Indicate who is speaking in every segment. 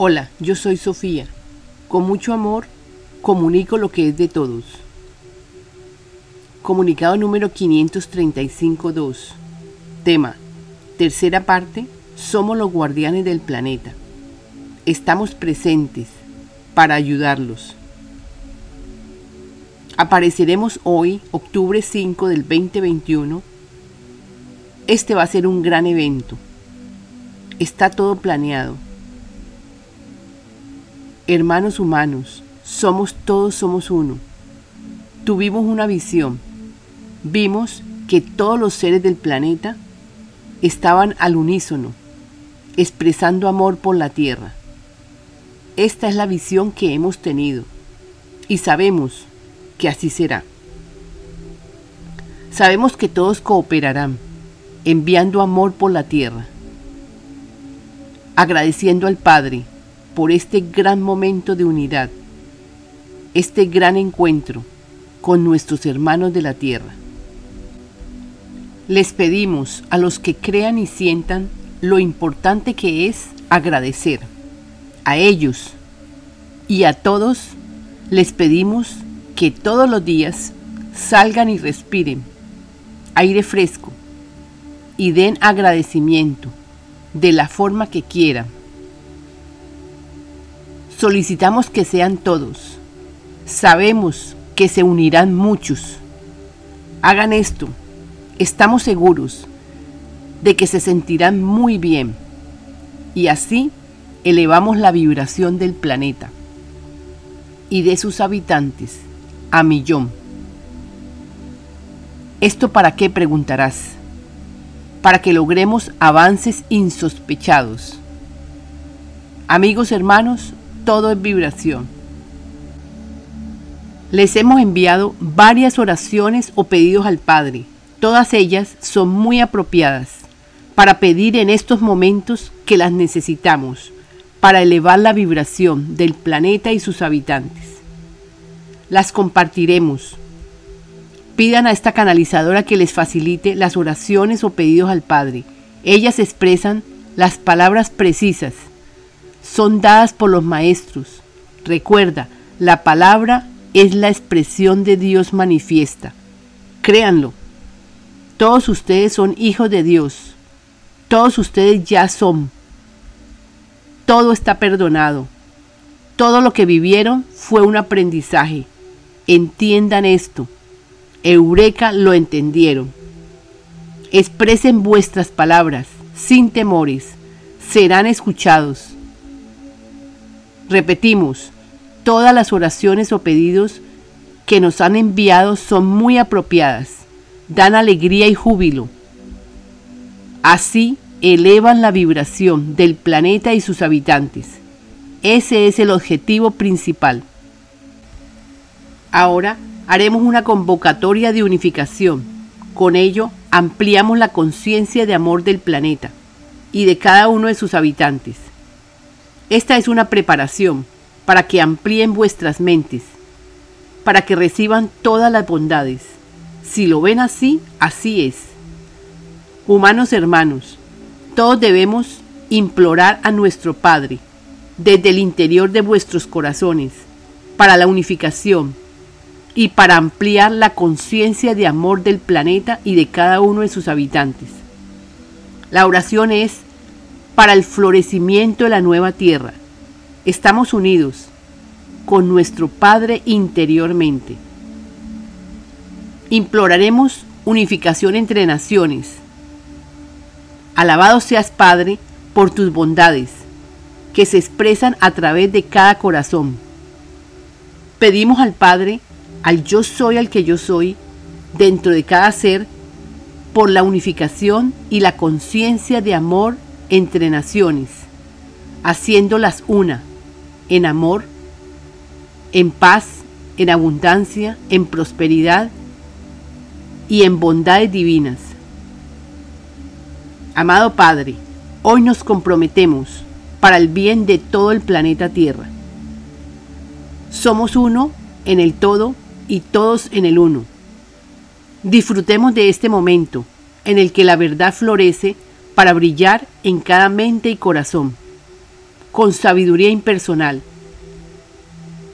Speaker 1: Hola, yo soy Sofía. Con mucho amor comunico lo que es de todos. Comunicado número 535.2. Tema. Tercera parte. Somos los guardianes del planeta. Estamos presentes para ayudarlos. Apareceremos hoy, octubre 5 del 2021. Este va a ser un gran evento. Está todo planeado hermanos humanos, somos todos somos uno. Tuvimos una visión. Vimos que todos los seres del planeta estaban al unísono, expresando amor por la Tierra. Esta es la visión que hemos tenido y sabemos que así será. Sabemos que todos cooperarán, enviando amor por la Tierra, agradeciendo al Padre por este gran momento de unidad, este gran encuentro con nuestros hermanos de la tierra. Les pedimos a los que crean y sientan lo importante que es agradecer. A ellos y a todos les pedimos que todos los días salgan y respiren aire fresco y den agradecimiento de la forma que quieran Solicitamos que sean todos. Sabemos que se unirán muchos. Hagan esto. Estamos seguros de que se sentirán muy bien. Y así elevamos la vibración del planeta y de sus habitantes a millón. ¿Esto para qué preguntarás? Para que logremos avances insospechados. Amigos hermanos, todo es vibración. Les hemos enviado varias oraciones o pedidos al Padre. Todas ellas son muy apropiadas para pedir en estos momentos que las necesitamos para elevar la vibración del planeta y sus habitantes. Las compartiremos. Pidan a esta canalizadora que les facilite las oraciones o pedidos al Padre. Ellas expresan las palabras precisas son dadas por los maestros. Recuerda, la palabra es la expresión de Dios manifiesta. Créanlo. Todos ustedes son hijos de Dios. Todos ustedes ya son. Todo está perdonado. Todo lo que vivieron fue un aprendizaje. Entiendan esto. Eureka lo entendieron. Expresen vuestras palabras sin temores. Serán escuchados. Repetimos, todas las oraciones o pedidos que nos han enviado son muy apropiadas, dan alegría y júbilo. Así elevan la vibración del planeta y sus habitantes. Ese es el objetivo principal. Ahora haremos una convocatoria de unificación. Con ello ampliamos la conciencia de amor del planeta y de cada uno de sus habitantes. Esta es una preparación para que amplíen vuestras mentes, para que reciban todas las bondades. Si lo ven así, así es. Humanos hermanos, todos debemos implorar a nuestro Padre desde el interior de vuestros corazones para la unificación y para ampliar la conciencia de amor del planeta y de cada uno de sus habitantes. La oración es para el florecimiento de la nueva tierra. Estamos unidos con nuestro Padre interiormente. Imploraremos unificación entre naciones. Alabado seas Padre por tus bondades, que se expresan a través de cada corazón. Pedimos al Padre, al yo soy al que yo soy, dentro de cada ser, por la unificación y la conciencia de amor entre naciones, haciéndolas una, en amor, en paz, en abundancia, en prosperidad y en bondades divinas. Amado Padre, hoy nos comprometemos para el bien de todo el planeta Tierra. Somos uno en el todo y todos en el uno. Disfrutemos de este momento en el que la verdad florece para brillar en cada mente y corazón. con sabiduría impersonal.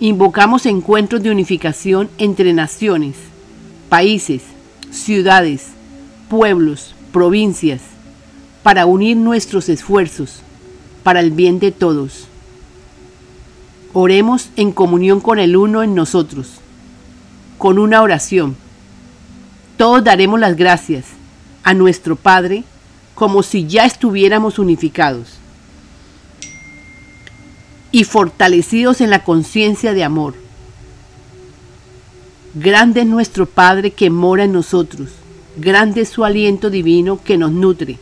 Speaker 1: Invocamos encuentros de unificación entre naciones, países, ciudades, pueblos, provincias, para unir nuestros esfuerzos para el bien de todos. Oremos en comunión con el uno en nosotros, con una oración. Todos daremos las gracias a nuestro Padre como si ya estuviéramos unificados y fortalecidos en la conciencia de amor. Grande es nuestro Padre que mora en nosotros, grande es su aliento divino que nos nutre.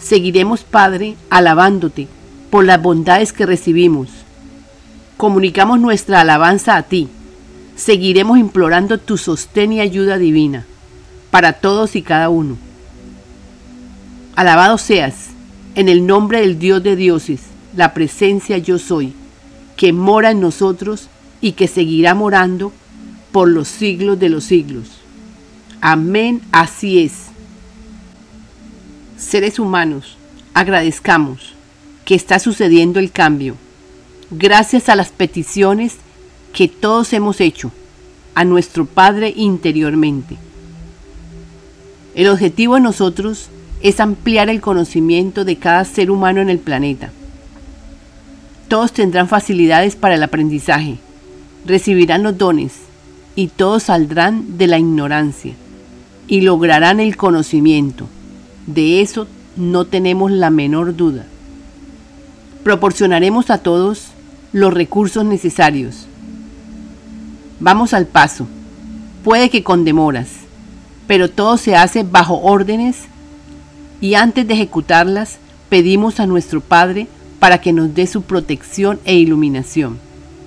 Speaker 1: Seguiremos, Padre, alabándote por las bondades que recibimos. Comunicamos nuestra alabanza a ti. Seguiremos implorando tu sostén y ayuda divina para todos y cada uno. Alabado seas en el nombre del Dios de dioses, la presencia yo soy, que mora en nosotros y que seguirá morando por los siglos de los siglos. Amén, así es. Seres humanos, agradezcamos que está sucediendo el cambio, gracias a las peticiones que todos hemos hecho a nuestro Padre interiormente. El objetivo de nosotros es ampliar el conocimiento de cada ser humano en el planeta. Todos tendrán facilidades para el aprendizaje, recibirán los dones y todos saldrán de la ignorancia y lograrán el conocimiento. De eso no tenemos la menor duda. Proporcionaremos a todos los recursos necesarios. Vamos al paso. Puede que con demoras, pero todo se hace bajo órdenes y antes de ejecutarlas pedimos a nuestro Padre para que nos dé su protección e iluminación.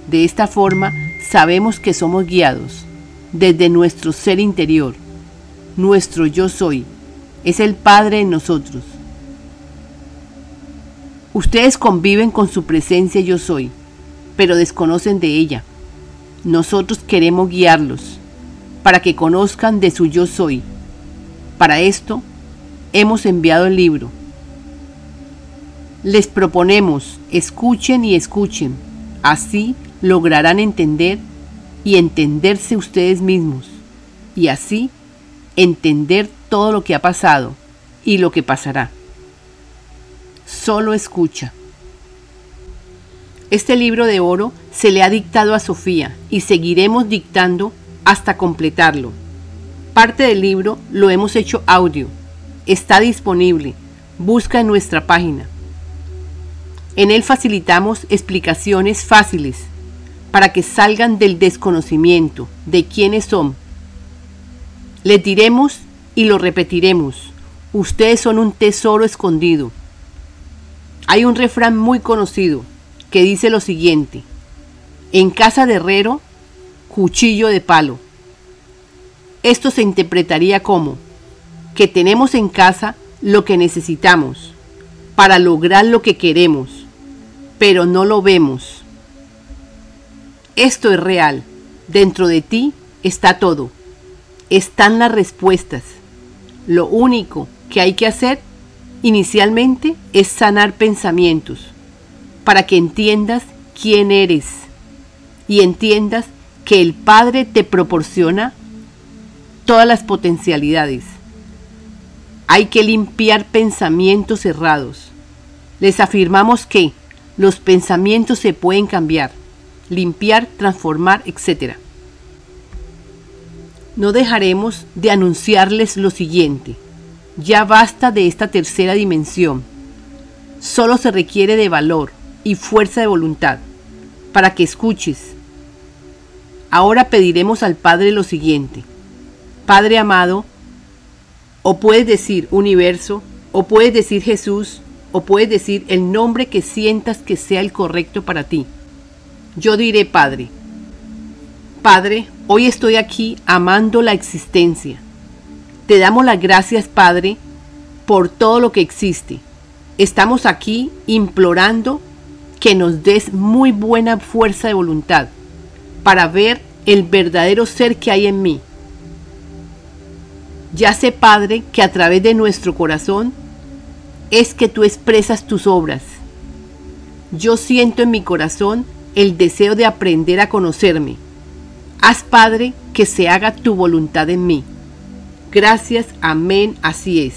Speaker 1: De esta forma sabemos que somos guiados desde nuestro ser interior. Nuestro yo soy es el Padre en nosotros. Ustedes conviven con su presencia yo soy, pero desconocen de ella. Nosotros queremos guiarlos para que conozcan de su yo soy. Para esto hemos enviado el libro. Les proponemos, escuchen y escuchen. Así lograrán entender y entenderse ustedes mismos. Y así entender todo lo que ha pasado y lo que pasará. Solo escucha. Este libro de oro se le ha dictado a Sofía y seguiremos dictando hasta completarlo. Parte del libro lo hemos hecho audio. Está disponible. Busca en nuestra página. En él facilitamos explicaciones fáciles para que salgan del desconocimiento de quiénes son. Les diremos y lo repetiremos. Ustedes son un tesoro escondido. Hay un refrán muy conocido que dice lo siguiente. En casa de herrero, cuchillo de palo. Esto se interpretaría como que tenemos en casa lo que necesitamos para lograr lo que queremos, pero no lo vemos. Esto es real. Dentro de ti está todo. Están las respuestas. Lo único que hay que hacer inicialmente es sanar pensamientos para que entiendas quién eres y entiendas que el Padre te proporciona todas las potencialidades. Hay que limpiar pensamientos cerrados. Les afirmamos que los pensamientos se pueden cambiar, limpiar, transformar, etc. No dejaremos de anunciarles lo siguiente. Ya basta de esta tercera dimensión. Solo se requiere de valor y fuerza de voluntad para que escuches. Ahora pediremos al Padre lo siguiente. Padre amado, o puedes decir universo, o puedes decir Jesús, o puedes decir el nombre que sientas que sea el correcto para ti. Yo diré Padre. Padre, hoy estoy aquí amando la existencia. Te damos las gracias, Padre, por todo lo que existe. Estamos aquí implorando que nos des muy buena fuerza de voluntad para ver el verdadero ser que hay en mí. Ya sé, Padre, que a través de nuestro corazón es que tú expresas tus obras. yo siento en mi corazón el deseo de aprender a conocerme. Haz, Padre, que se haga tu voluntad en mí. Gracias, amén, así es.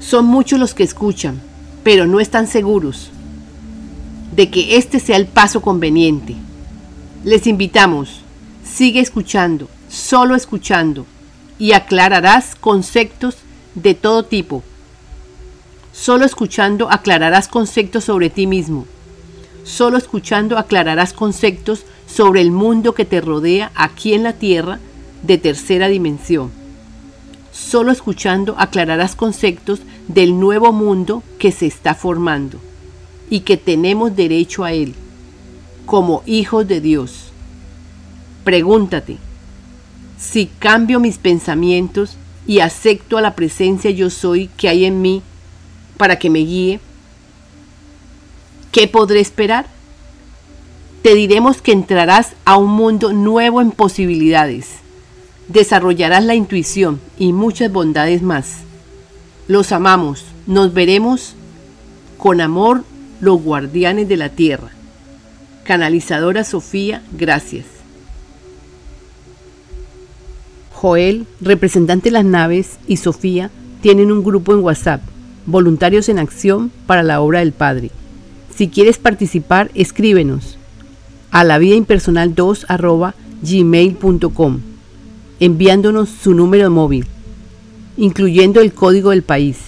Speaker 1: Son muchos los que escuchan, pero no están seguros de que este sea el paso conveniente. Les invitamos, sigue escuchando, solo escuchando, y aclararás conceptos de todo tipo. Solo escuchando aclararás conceptos sobre ti mismo. Solo escuchando aclararás conceptos sobre el mundo que te rodea aquí en la tierra de tercera dimensión. Solo escuchando aclararás conceptos del nuevo mundo que se está formando y que tenemos derecho a él, como hijos de Dios. Pregúntate, si cambio mis pensamientos y acepto a la presencia yo soy que hay en mí para que me guíe, ¿qué podré esperar? Te diremos que entrarás a un mundo nuevo en posibilidades, desarrollarás la intuición y muchas bondades más. Los amamos, nos veremos con amor los guardianes de la tierra. Canalizadora Sofía, gracias. Joel, representante de las naves, y Sofía tienen un grupo en WhatsApp, Voluntarios en Acción para la Obra del Padre. Si quieres participar, escríbenos a la vida impersonal 2 gmail.com enviándonos su número móvil, incluyendo el código del país